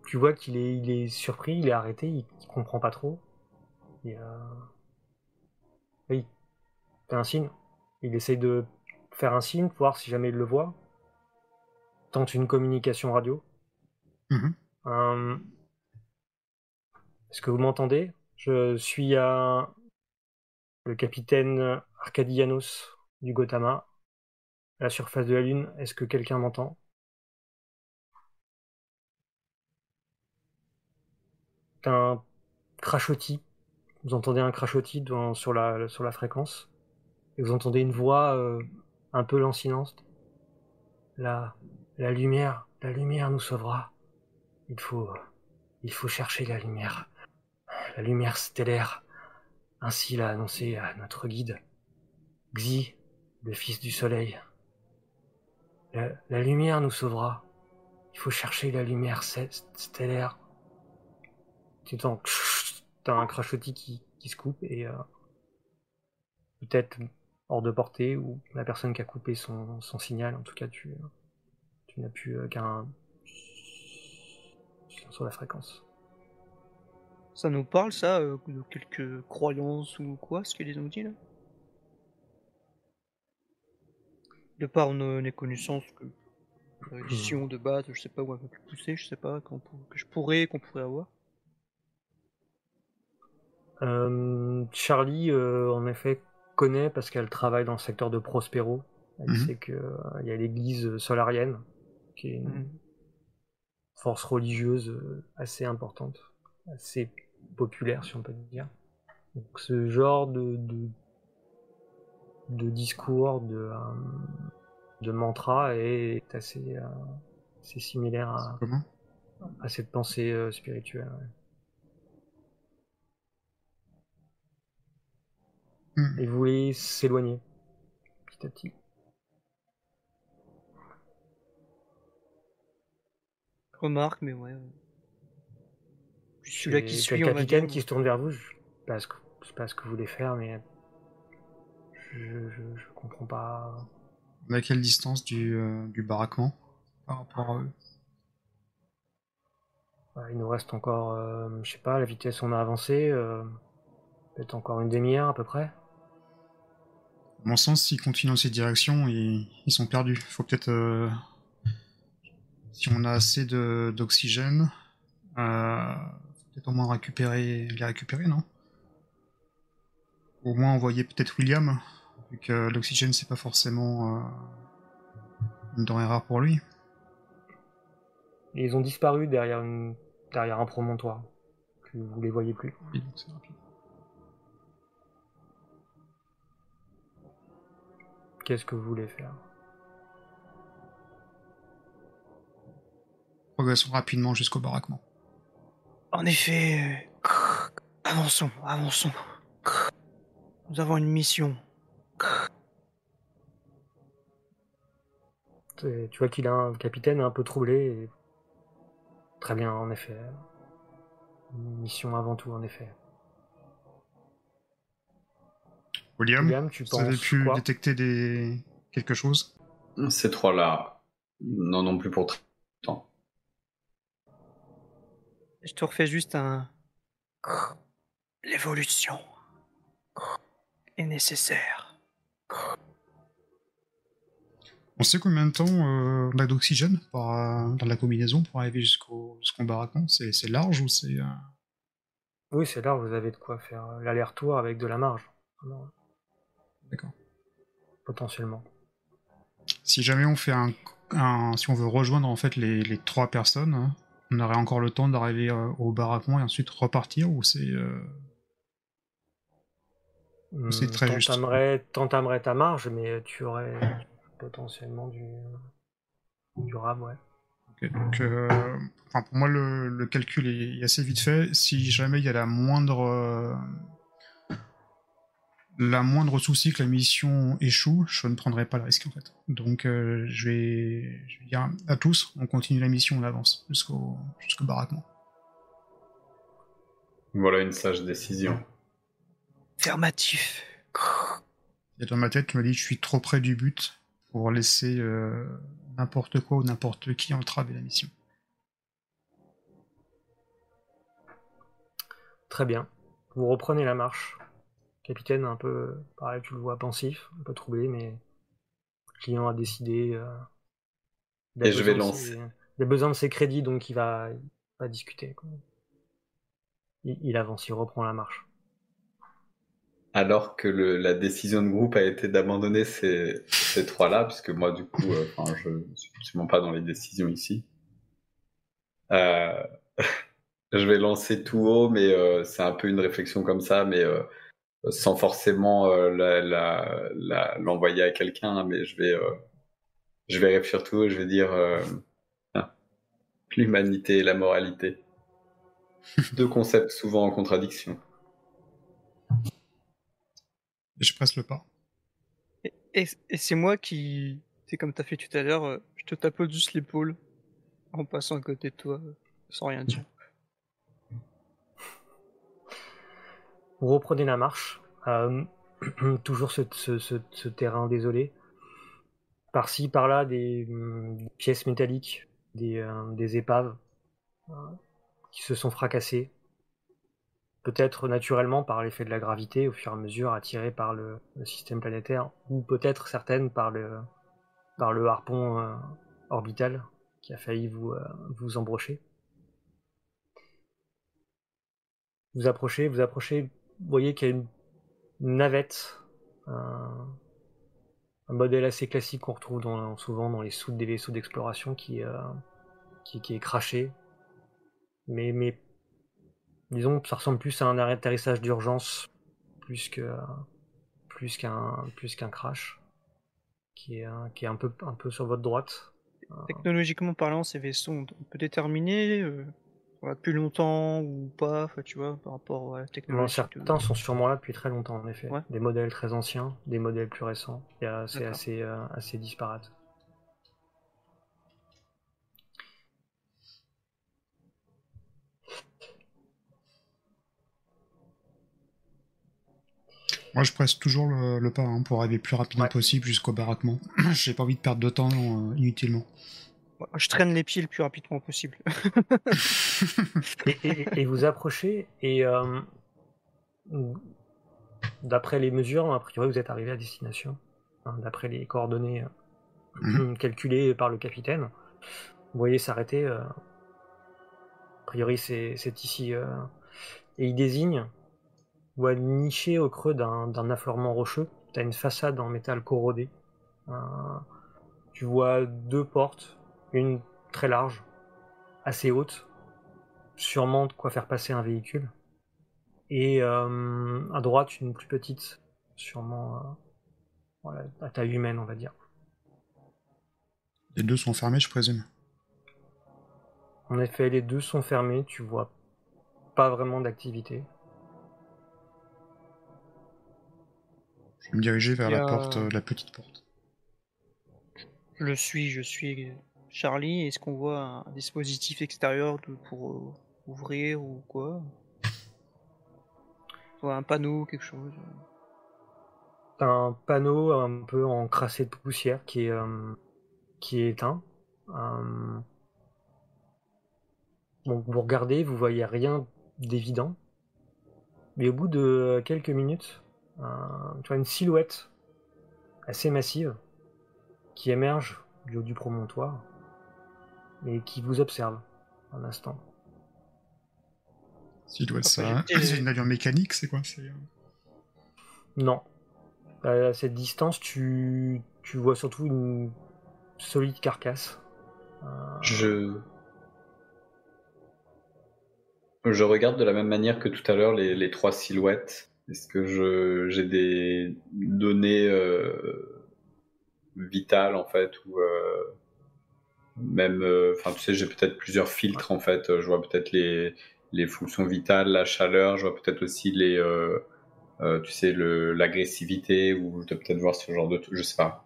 Tu vois qu'il est, il est surpris, il est arrêté, il, comprend pas trop. Il a... Oui, fait un signe. Il essaye de faire un signe, voir si jamais il le voit. Tente une communication radio. Euh, est-ce que vous m'entendez? Je suis à le capitaine Arcadianos du Gotama la surface de la Lune. Est-ce que quelqu'un m'entend? Un crachotis. Vous entendez un crachotis sur, la, sur la fréquence. Et vous entendez une voix euh, un peu lancinante. La, la lumière, la lumière nous sauvera. Il faut, il faut chercher la lumière. La lumière stellaire. Ainsi l'a annoncé à notre guide. Xi, le fils du soleil. La, lumière nous sauvera. Il faut chercher la lumière stellaire. Tu t'as un crachotis qui, qui se coupe et euh, peut-être hors de portée ou la personne qui a coupé son, signal. En tout cas, tu, tu n'as plus euh, qu'un sur la fréquence. Ça nous parle ça euh, de quelques croyances ou quoi, ce qu'il ont dit là? De par nos, connaissances que l'édition de base, je sais pas où un peu plus poussée, je sais pas, que je pourrais, qu'on pourrait avoir. Euh, Charlie, euh, en effet, connaît parce qu'elle travaille dans le secteur de Prospero. Elle mhm. sait qu'il euh, y a l'église solarienne, qui est une, force religieuse euh, assez importante, assez populaire si on peut dire. Donc ce genre de, de, de discours, de, euh, de mantra est assez, euh, assez similaire à, cette pensée euh, spirituelle. ouais. Hmm. Et vous voulez s'éloigner petit à petit? Remarque, mais ouais. Je suis celui-là Et qui le on va capitaine dire. qui se tourne vers vous. Je sais pas ce que, je sais pas ce que vous voulez faire, mais je, je, je comprends pas. On est à quelle distance du, euh, du baraquement par rapport à eux? Voilà, il nous reste encore, euh, je sais pas, la vitesse on a avancé, euh, peut-être encore une demi-heure à peu près. À mon sens, s'ils continuent dans cette direction, ils, ils sont perdus. Faut peut-être. si on a assez de- d'oxygène, faut peut-être au moins récupérer, les récupérer, non? Au moins envoyer peut-être William, vu que l'oxygène c'est pas forcément euh, une denrée rare pour lui. Et ils ont disparu derrière, une, derrière un promontoire. Que vous les voyez plus. Oui, donc c'est rapide. Qu'est-ce que vous voulez faire? Progressons rapidement jusqu'au baraquement. En effet, euh, avançons, avançons. Nous avons une mission. Tu vois qu'il a un capitaine un peu troublé. et- Très bien, en effet. Une mission avant tout, en effet. William, William, tu vous avez pu quoi? détecter des... quelque chose? Ces trois-là, non non plus pour très longtemps. Je te refais juste un. L'évolution est nécessaire. On sait combien de temps euh, on a d'oxygène par, euh, dans la combinaison pour arriver jusqu'au baraquement C'est large ou c'est... euh, Oui, c'est là, vous avez de quoi faire euh, l'aller-retour avec de la marge. D'accord. potentiellement. Si jamais on fait un, un- si on veut rejoindre en fait les, les trois personnes, hein, on aurait encore le temps d'arriver euh, au baraquement et ensuite repartir ou c'est euh, C'est Hmm, très juste. t'entamerais- ta marge, mais tu aurais potentiellement du, du rab, ouais. ok, donc euh, enfin pour moi le, le calcul est, est assez vite fait. Si jamais il y a la moindre euh, la moindre souci que la mission échoue, je ne prendrai pas le risque en fait. Donc euh, je vais je vais dire à tous, on continue la mission, on avance jusqu'au jusqu'au baraquement. Voilà une sage décision. Affirmatif. Et dans ma tête, je me dis que je suis trop près du but pour laisser euh, n'importe quoi ou n'importe qui entraver la mission. Très bien. Vous reprenez la marche. Capitaine, un peu, pareil, tu le vois pensif, un peu troublé, mais le client a décidé. euh, il a Et je vais besoin de lancer. ses- Il a besoin de ses crédits, donc il va, il va discuter. quoi. Il, il avance, il reprend la marche. Alors que le, la décision de groupe a été d'abandonner ces, ces trois-là, puisque moi, du coup, euh, enfin, je ne suis absolument pas dans les décisions ici. Euh, je vais lancer tout haut, mais euh, c'est un peu une réflexion comme ça, mais euh, sans forcément euh, la- la- la- l'envoyer à quelqu'un, mais je vais, euh, je vais réfléchir tout haut, je vais dire euh, hein, l'humanité et la moralité. Deux concepts souvent en contradiction. Et je presse le pas. Et, et- et c'est moi qui. C'est comme t'as fait tout à l'heure, euh, je te tapote juste l'épaule en passant à côté de toi, euh, sans rien dire. Vous reprenez la marche. euh, toujours ce, ce- ce- ce terrain désolé. Par-ci, par-là, des, hum, des pièces métalliques, des, euh, des épaves euh, qui se sont fracassées. Peut-être naturellement par l'effet de la gravité, au fur et à mesure attirées par le, système planétaire, ou peut-être certaines par le, par le harpon euh, orbital qui a failli vous, euh, vous embrocher. Vous approchez, vous approchez, vous voyez qu'il y a une navette, un, un modèle assez classique qu'on retrouve souvent dans les soutes des vaisseaux d'exploration qui, euh, qui, qui est craché. Mais, mais disons ça ressemble plus à un atterrissage d'urgence plus que plus qu'un plus qu'un crash qui est, qui est un peu un peu sur votre droite. Technologiquement parlant, ces vaisseaux, on peut déterminer euh, depuis longtemps ou pas, tu vois, par rapport à la technologie. certains sont sûrement là depuis très longtemps, en effet. Des modèles très anciens, des modèles plus récents. C'est assez, euh, assez disparate. Moi, je presse toujours le, pas hein, pour arriver le plus rapidement possible jusqu'au baraquement. J'ai pas envie de perdre de temps euh, inutilement. Je traîne les pieds le plus rapidement possible. et, vous approchez, et euh, d'après les mesures, a priori, vous êtes arrivé à destination. Hein, d'après les coordonnées euh, mhm. calculées par le capitaine. Vous voyez s'arrêter. a priori, c'est ici. et il désigne ou à nicher au creux d'un affleurement rocheux. Tu as une façade en métal corrodé. Euh, tu vois deux portes, une très large, assez haute, sûrement de quoi faire passer un véhicule. Et euh, à droite, une plus petite, sûrement euh, à taille humaine, on va dire. Les deux sont fermés, je présume. En effet, les deux sont fermés, tu vois pas vraiment d'activité. Me diriger vers la porte, euh, la petite porte. Je suis, je suis Charlie. Est-ce qu'on voit un dispositif extérieur pour euh, ouvrir ou quoi? Un panneau, quelque chose Un panneau un peu encrassé de poussière qui est, euh, qui est éteint. Donc vous regardez, vous voyez rien d'évident. Mais au bout de quelques minutes, tu vois, une silhouette assez massive qui émerge du haut du promontoire et qui vous observe un instant. Silhouette, ça. C'est une allure mécanique, c'est quoi euh Non. À cette distance, tu, tu vois surtout une solide carcasse. Euh, Je. Je regarde de la même manière que tout à l'heure les, les trois silhouettes est-ce que j'ai des données euh, vitales en fait ou euh, même euh, enfin tu sais j'ai peut-être plusieurs filtres en fait je vois peut-être les les fonctions vitales la chaleur je vois peut-être aussi les tu sais l'agressivité ou je dois peut-être voir ce genre de je sais pas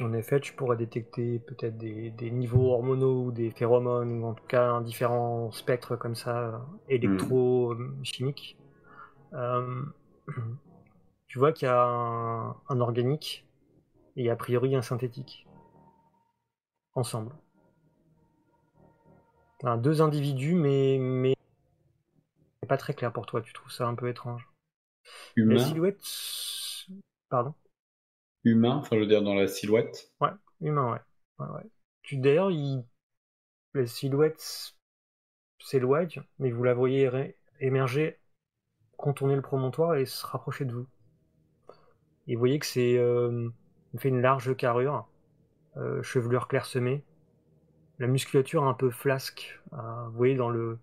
en effet, tu pourrais détecter peut-être des, niveaux hormonaux ou des phéromones, ou en tout cas un différent spectre comme ça, euh, électro-chimique. Euh, tu vois qu'il y a un, organique et a priori un synthétique. Ensemble. deux individus, mais, mais pas très clair pour toi, tu trouves ça un peu étrange. Humain. La silhouette. Pardon humain, enfin je veux dire dans la silhouette. Ouais, humain, ouais. ouais, Tu, d'ailleurs, il... la silhouette s'éloigne, mais vous la voyez émerger, contourner le promontoire et se rapprocher de vous. Et vous voyez que c'est euh, fait une large carrure, euh, chevelure clairsemée, la musculature un peu flasque. Euh, vous voyez dans le,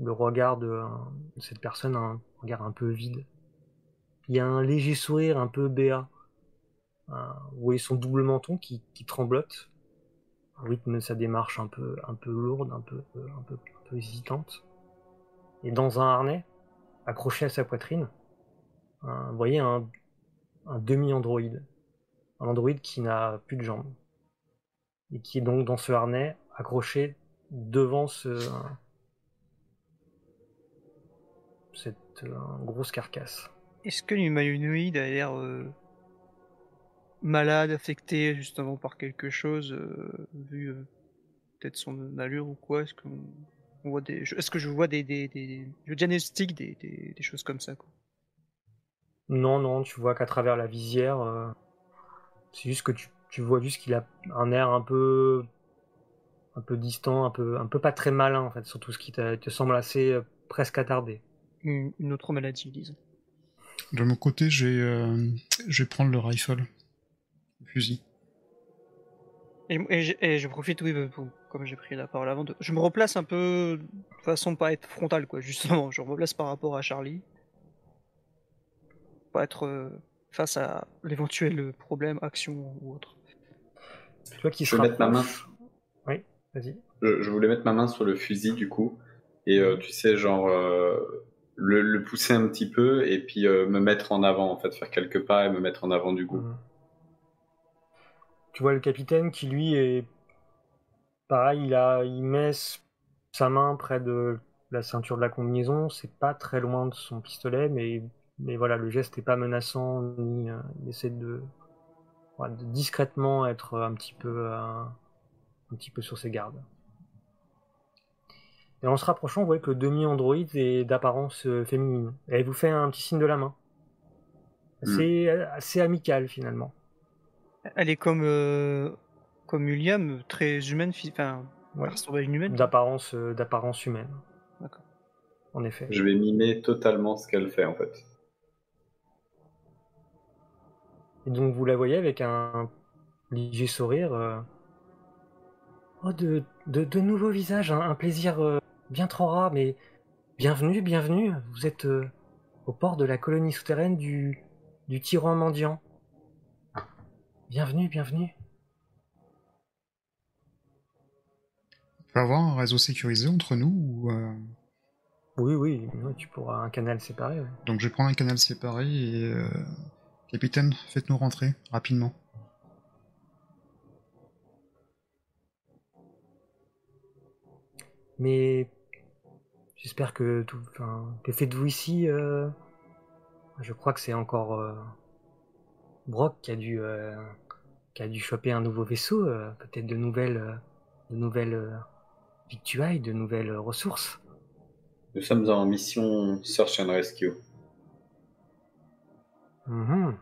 le regard de, cette personne un regard un peu vide. Il y a un léger sourire un peu béat vous voyez son double menton qui, tremblote, rythme de sa démarche un peu, lourde, un peu, un peu, hésitante. Et dans un harnais, accroché à sa poitrine, vous voyez un, demi-androïde. Un androïde qui n'a plus de jambes. Et qui est donc dans ce harnais, accroché devant ce, cette euh, grosse carcasse. Est-ce que l'humanoïde a l'air euh, malade, affecté justement par quelque chose, euh, vu euh, peut-être son allure ou quoi Est-ce qu'on voit des, est-ce que je vois des, des, des je diagnostique des, des, des, choses comme ça quoi? Non, non, tu vois qu'à travers la visière, euh, c'est juste que tu, tu vois juste qu'il a un air un peu, un peu distant, un peu, un peu pas très malin en fait, surtout ce qui te, semble assez presque attardé. Une, une, autre maladie, disons. De mon côté, je vais, je vais prendre le rifle fusil. Et, et je- et je profite, oui, pour- comme j'ai pris la parole avant, de- je me replace un peu de façon pas être frontale, quoi, justement. Je me replace par rapport à Charlie. Pas être euh, face à l'éventuel problème, action ou autre. Tu vois qui Je mettre ma main. Oui, vas-y. Je, je voulais mettre ma main sur le fusil du coup et euh, tu sais genre euh, le, le pousser un petit peu et puis euh, me mettre en avant en fait faire quelques pas et me mettre en avant du coup. Mhm. Tu vois le capitaine qui lui est pareil, il a, il met sa main près de la ceinture de la combinaison. C'est pas très loin de son pistolet, mais mais voilà, le geste est pas menaçant ni euh, il essaie de, discrètement être un petit peu euh, un petit peu sur ses gardes. Et en se rapprochant, vous voyez que le demi-androïde est d'apparence euh, féminine. Elle vous fait un petit signe de la main. Assez, assez amical finalement. Elle est comme, euh, comme William, très humaine, enfin, Ouais. humaine. d'apparence euh, d'apparence humaine. D'accord. En effet. Je vais mimer totalement ce qu'elle fait en fait. Et donc vous la voyez avec un léger sourire. euh, Oh, de, de, de nouveaux visages, un, un plaisir euh, bien trop rare, mais bienvenue, bienvenue. Vous êtes euh, au port de la colonie souterraine du, du tyran mendiant. Bienvenue, bienvenue. On peut avoir un réseau sécurisé entre nous ou, euh, Oui, oui, oui, tu pourras un canal séparé. Donc je vais prendre un canal séparé et... euh, Capitaine, faites-nous rentrer rapidement. Mais j'espère que tout. Enfin, que faites-vous ici euh, Je crois que c'est encore Brock qui a dû qui a dû choper un nouveau vaisseau, euh, peut-être de nouvelles euh, de nouvelles euh, victuailles, de nouvelles ressources. Nous sommes en mission Search and Rescue. Mhm.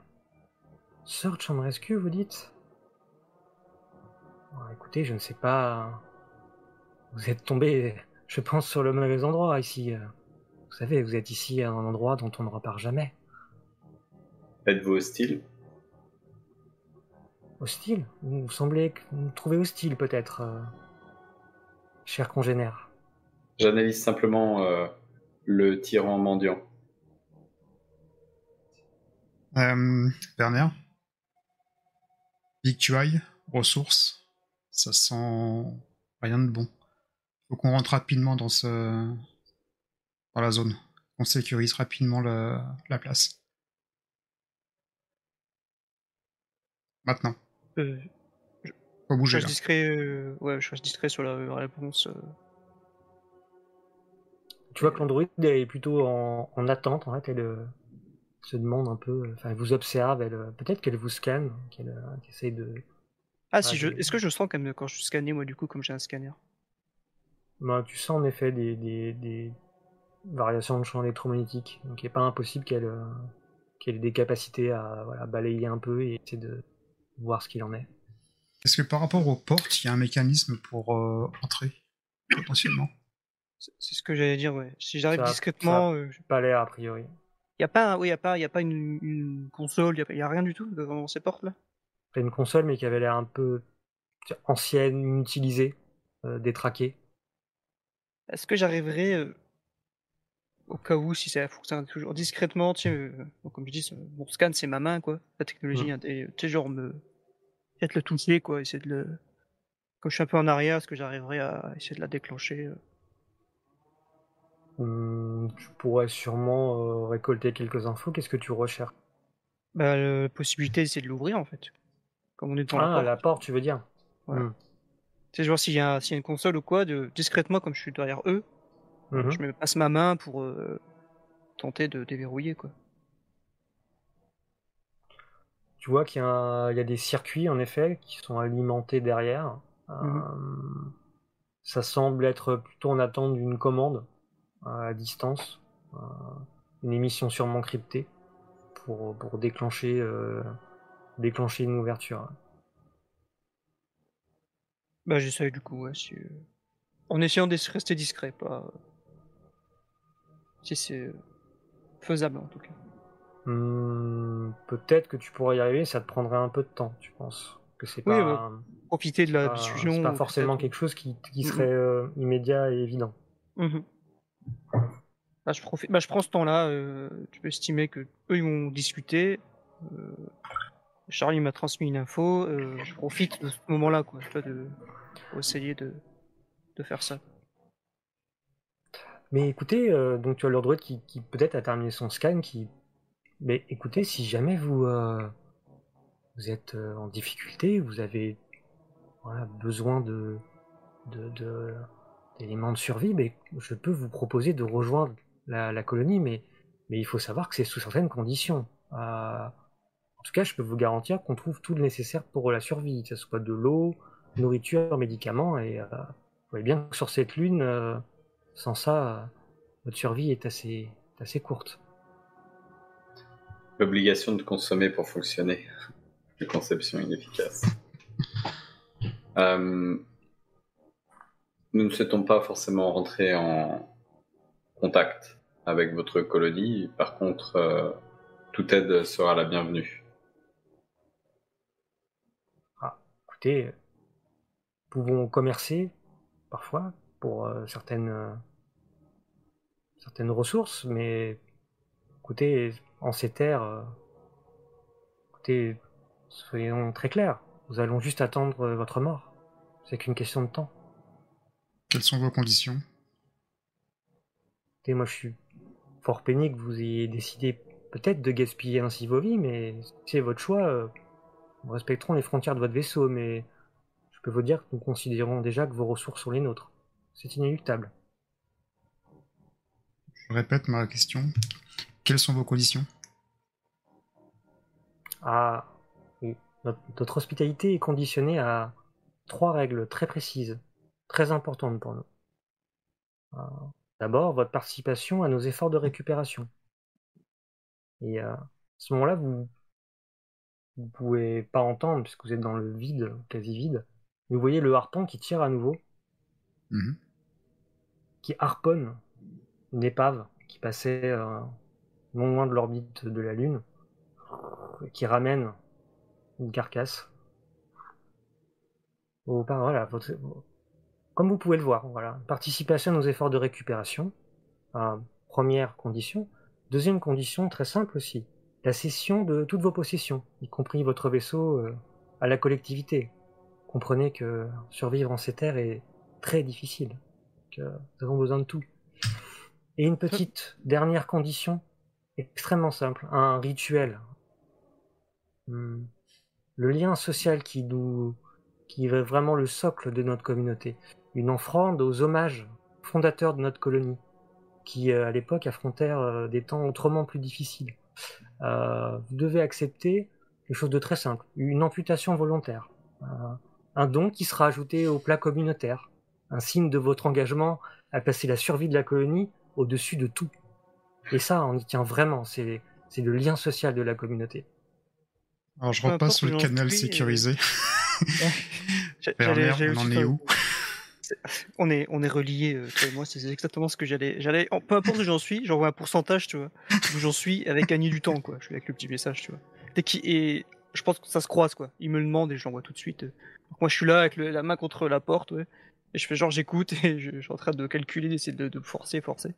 Search and Rescue, vous dites? Bon, Écoutez, je ne sais pas. Vous êtes tombé, je pense, sur le mauvais endroit ici. Vous savez, vous êtes ici à un endroit dont on ne repart jamais. Êtes-vous hostile? Hostile Vous semblez vous me trouvez hostile, peut-être, euh, cher congénère. J'analyse simplement euh, le tyran mendiant. Euh, Werner? Victuailles, ressources, ça sent rien de bon. Faut qu'on rentre rapidement dans ce dans la zone. On sécurise rapidement la place. Maintenant. Euh, je bouger reste là. discret, euh, ouais, je reste discret sur la réponse. euh. Tu vois que l'android est plutôt en, en attente, en fait. Elle euh, se demande un peu. Enfin, elle vous observe. Elle, peut-être qu'elle vous scanne, qu'elle euh, qu'elle essaye de. Ah, si Ah, je, j'ai- est-ce que je sens quand même quand je suis scanné, moi, du coup, comme j'ai un scanner? Ben, tu sens en effet des, des, des variations de champ électromagnétique. Donc il n'est pas impossible qu'elle euh, qu'elle ait des capacités à voilà, balayer un peu et essayer de voir ce qu'il en est. Est-ce que par rapport aux portes, il y a un mécanisme pour euh, entrer potentiellement? C'est ce que j'allais dire, ouais. Si j'arrive Ça- discrètement, il Pas l'air a priori. y a pas, un- oui, y a pas, y a pas une, une console, y a, pas- y a rien du tout devant ces portes là. T'as une console mais qui avait l'air un peu ancienne, inutilisée, euh, détraquée. Est-ce que j'arriverai euh, au cas où si ça fonctionne toujours discrètement, tu sais, euh, comme je dis, mon scan c'est ma main quoi, la technologie, Mm. hein, et, tu sais genre me peut-être le toucher quoi, essayer de le, comme je suis un peu en arrière, est-ce que j'arriverai à essayer de la déclencher euh Hum, tu pourrais sûrement euh, récolter quelques infos. Qu'est-ce que tu recherches? Bah, la possibilité c'est de l'ouvrir en fait, comme on est dans la Ah, porte. la porte, tu veux dire? Voilà. Tu sais genre s'il y, a s'il y a une console ou quoi, de discrètement comme je suis derrière eux, je me passe ma main pour euh, tenter de déverrouiller quoi. Tu vois qu'il y, a y des circuits, en effet, qui sont alimentés derrière. Mhm. Euh, ça semble être plutôt en attente d'une commande euh, à distance. Euh, une émission sûrement cryptée pour, pour déclencher, déclencher une ouverture. Bah j'essaye du coup, ouais, si, en essayant de rester discret, pas si c'est faisable en tout cas. Hmm, Peut-être que tu pourrais y arriver, ça te prendrait un peu de temps, tu penses. Que c'est Oui, pas, Profiter de la pas- diffusion. c'est pas forcément quelque chose qui, qui Mhm. serait euh, immédiat et évident. Bah, je, profite... bah, je prends ce temps-là. euh, tu peux estimer que eux ils vont discuter. euh, Charlie m'a transmis une info. je profite de ce moment-là, quoi. Vois, de... pour essayer de... de faire ça. Mais écoutez, donc tu as le droïde qui, qui peut-être a terminé son scan, qui. Mais écoutez, si jamais vous euh, vous êtes euh, en difficulté, vous avez besoin de de- de- d'éléments de, survie, mais je peux vous proposer de rejoindre la, colonie, mais il faut savoir que c'est sous certaines conditions. Euh, en tout cas, je peux vous garantir qu'on trouve tout le nécessaire pour la survie, que ce soit de l'eau, nourriture, médicaments, et vous voyez bien que sur cette lune. sans ça, votre survie est assez, assez courte. L'obligation de consommer pour fonctionner. Une conception inefficace. Euh, nous ne souhaitons pas forcément rentrer en contact avec votre colonie. Par contre, euh, toute aide sera la bienvenue. Écoutez, euh, nous pouvons commercer parfois pour euh, certaines, certaines ressources, mais écoutez, en ces terres, euh, écoutez, soyons très clairs, nous allons juste attendre euh, votre mort. C'est qu'une question de temps. Quelles sont vos conditions? Écoutez, moi je suis fort peiné que vous ayez décidé peut-être de gaspiller ainsi vos vies, mais si c'est votre choix, euh, nous respecterons les frontières de votre vaisseau, mais je peux vous dire que nous considérons déjà que vos ressources sont les nôtres. C'est inéluctable. Je répète ma question. Quelles sont vos conditions? Ah, oui. Notre, notre hospitalité est conditionnée à trois règles très précises, très importantes pour nous. Euh, D'abord, votre participation à nos efforts de récupération. Et euh, à ce moment-là, vous ne pouvez pas entendre, puisque vous êtes dans le vide, quasi vide. Vous voyez le harpon qui tire à nouveau, Mhm. qui harponne une épave qui passait euh, non loin de l'orbite de la Lune, qui ramène une carcasse. Au- voilà, votre- comme vous pouvez le voir, voilà, participation à nos efforts de récupération, euh, première condition. Deuxième condition, très simple aussi, la cession de toutes vos possessions, y compris votre vaisseau, euh, à la collectivité. Comprenez que survivre en ces terres est très difficile, que nous avons besoin de tout. Et une petite dernière condition, extrêmement simple, un rituel. Hmm. Le lien social qui nous, qui est vraiment le socle de notre communauté. Une offrande aux hommages fondateurs de notre colonie, qui euh, à l'époque affrontèrent euh, des temps autrement plus difficiles. Euh, vous devez accepter quelque chose de très simple, une amputation volontaire, un don qui sera ajouté au plat communautaire, un signe de votre engagement à placer la survie de la colonie au-dessus de tout. Et ça, on y tient vraiment, c'est c'est le lien social de la communauté. Alors je repasse où le canal suis, sécurisé. J'allais on en est où On est, on est reliés, euh, toi et moi, c'est exactement ce que j'allais. j'allais Peu importe où j'en suis, j'envoie un pourcentage, tu vois, où j'en suis avec gagner du temps, quoi. Je suis avec le petit message, tu vois. Dès et je pense que ça se croise, quoi. Il me le demande et je l'envoie tout de suite. Donc moi, je suis là avec le- la main contre la porte, ouais. Et je fais genre, j'écoute et je, je suis en train de calculer, d'essayer de, de forcer, forcer.